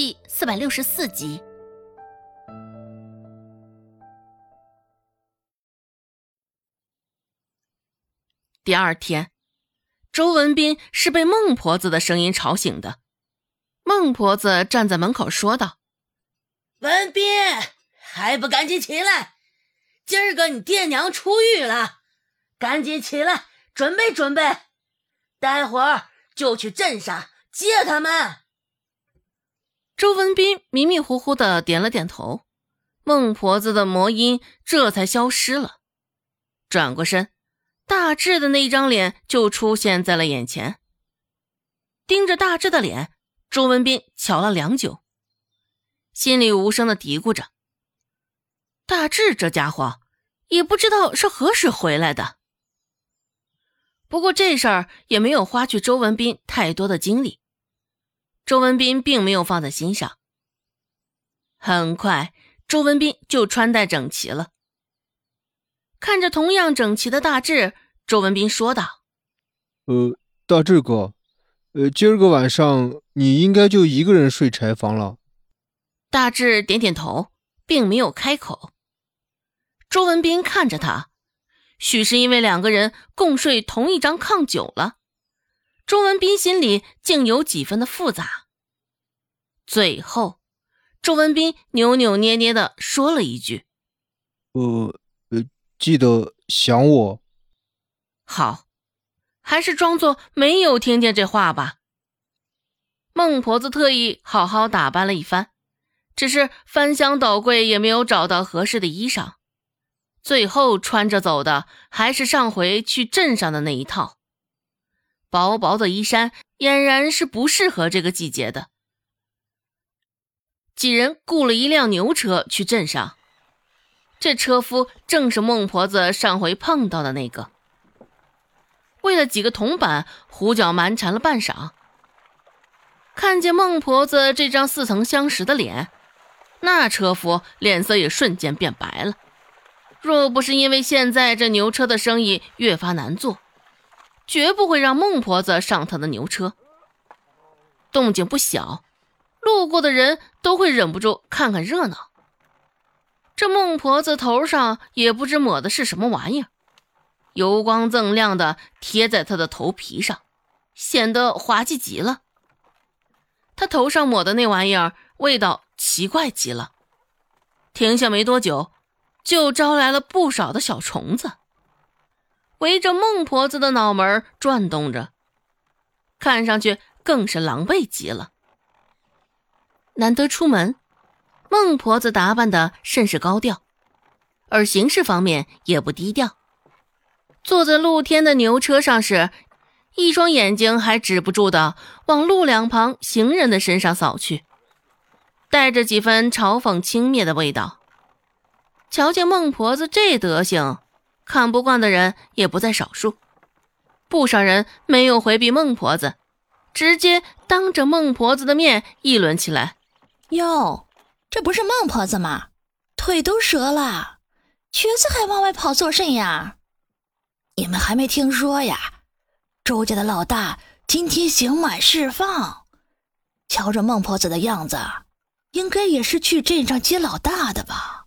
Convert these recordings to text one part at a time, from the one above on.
第四百六十四集。第二天，周文斌是被孟婆子的声音吵醒的。孟婆子站在门口说道：“文斌，还不赶紧起来！今儿个你爹娘出狱了，赶紧起来，准备准备，待会儿就去镇上接他们。”周文斌迷迷糊糊的点了点头，孟婆子的魔音这才消失了。转过身，大志的那张脸就出现在了眼前。盯着大志的脸，周文斌瞧了良久，心里无声的嘀咕着：“大志这家伙，也不知道是何时回来的。”不过这事儿也没有花去周文斌太多的精力。周文斌并没有放在心上。很快，周文斌就穿戴整齐了。看着同样整齐的大志，周文斌说道：“呃，大志哥，呃，今儿个晚上你应该就一个人睡柴房了。”大志点点头，并没有开口。周文斌看着他，许是因为两个人共睡同一张炕久了。周文斌心里竟有几分的复杂。最后，周文斌扭扭捏捏的说了一句：“呃呃，记得想我。”好，还是装作没有听见这话吧。孟婆子特意好好打扮了一番，只是翻箱倒柜也没有找到合适的衣裳，最后穿着走的还是上回去镇上的那一套。薄薄的衣衫，俨然是不适合这个季节的。几人雇了一辆牛车去镇上，这车夫正是孟婆子上回碰到的那个。为了几个铜板，胡搅蛮缠了半晌。看见孟婆子这张似曾相识的脸，那车夫脸色也瞬间变白了。若不是因为现在这牛车的生意越发难做，绝不会让孟婆子上他的牛车。动静不小，路过的人都会忍不住看看热闹。这孟婆子头上也不知抹的是什么玩意儿，油光锃亮的贴在她的头皮上，显得滑稽极了。她头上抹的那玩意儿味道奇怪极了，停下没多久，就招来了不少的小虫子。围着孟婆子的脑门转动着，看上去更是狼狈极了。难得出门，孟婆子打扮的甚是高调，而行事方面也不低调。坐在露天的牛车上时，一双眼睛还止不住的往路两旁行人的身上扫去，带着几分嘲讽轻蔑的味道。瞧见孟婆子这德行。看不惯的人也不在少数，不少人没有回避孟婆子，直接当着孟婆子的面议论起来：“哟，这不是孟婆子吗？腿都折了，瘸子还往外跑做甚呀？你们还没听说呀？周家的老大今天刑满释放，瞧着孟婆子的样子，应该也是去镇上接老大的吧？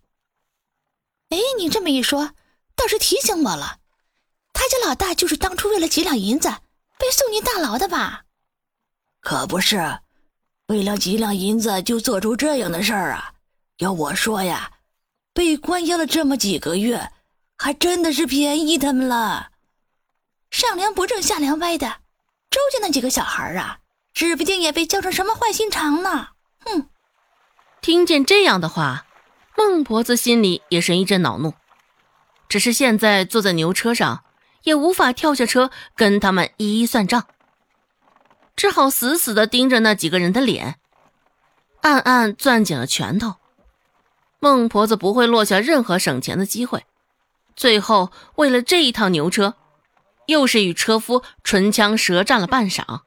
哎，你这么一说。”倒是提醒我了，他家老大就是当初为了几两银子被送进大牢的吧？可不是，为了几两银子就做出这样的事儿啊！要我说呀，被关押了这么几个月，还真的是便宜他们了。上梁不正下梁歪的，周家那几个小孩啊，指不定也被教成什么坏心肠呢！哼！听见这样的话，孟婆子心里也是一阵恼怒。只是现在坐在牛车上，也无法跳下车跟他们一一算账，只好死死的盯着那几个人的脸，暗暗攥紧了拳头。孟婆子不会落下任何省钱的机会，最后为了这一趟牛车，又是与车夫唇枪舌战了半晌，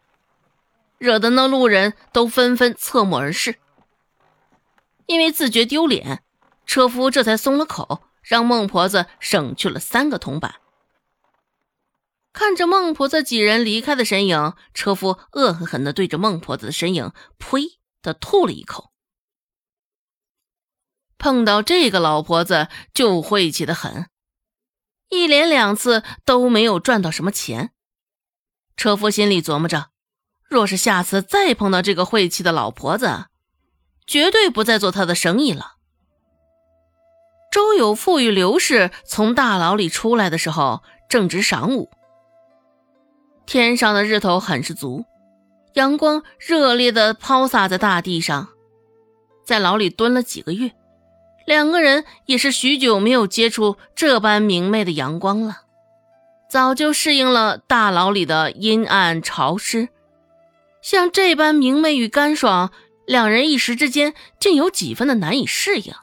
惹得那路人都纷纷侧目而视。因为自觉丢脸，车夫这才松了口。让孟婆子省去了三个铜板。看着孟婆子几人离开的身影，车夫恶狠狠地对着孟婆子的身影“呸”的吐了一口。碰到这个老婆子就晦气的很，一连两次都没有赚到什么钱。车夫心里琢磨着，若是下次再碰到这个晦气的老婆子，绝对不再做他的生意了。周有富与刘氏从大牢里出来的时候，正值晌午，天上的日头很是足，阳光热烈的抛洒在大地上。在牢里蹲了几个月，两个人也是许久没有接触这般明媚的阳光了，早就适应了大牢里的阴暗潮湿。像这般明媚与干爽，两人一时之间竟有几分的难以适应。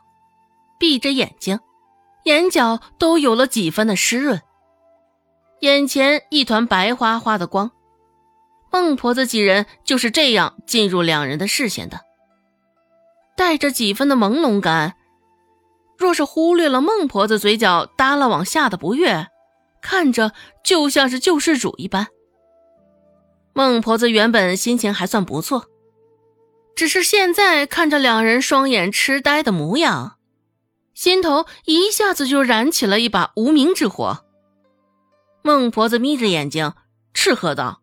闭着眼睛，眼角都有了几分的湿润。眼前一团白花花的光，孟婆子几人就是这样进入两人的视线的，带着几分的朦胧感。若是忽略了孟婆子嘴角耷拉往下的不悦，看着就像是救世主一般。孟婆子原本心情还算不错，只是现在看着两人双眼痴呆的模样。心头一下子就燃起了一把无名之火。孟婆子眯着眼睛，斥喝道：“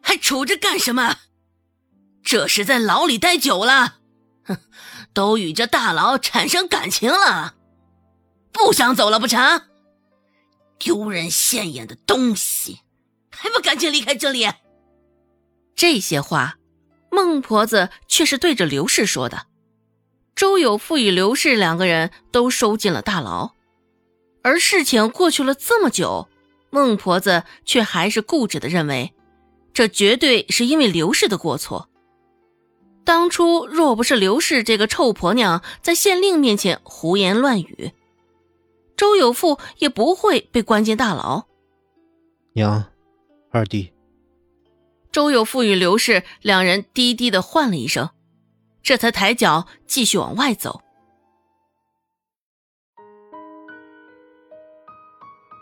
还杵着干什么？这是在牢里待久了，哼，都与这大牢产生感情了，不想走了不成？丢人现眼的东西，还不赶紧离开这里！”这些话，孟婆子却是对着刘氏说的。周有富与刘氏两个人都收进了大牢，而事情过去了这么久，孟婆子却还是固执的认为，这绝对是因为刘氏的过错。当初若不是刘氏这个臭婆娘在县令面前胡言乱语，周有富也不会被关进大牢。娘，二弟。周有富与刘氏两人低低的唤了一声。这才抬脚继续往外走。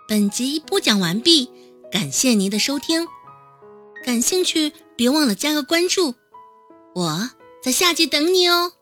本集播讲完毕，感谢您的收听。感兴趣别忘了加个关注，我在下集等你哦。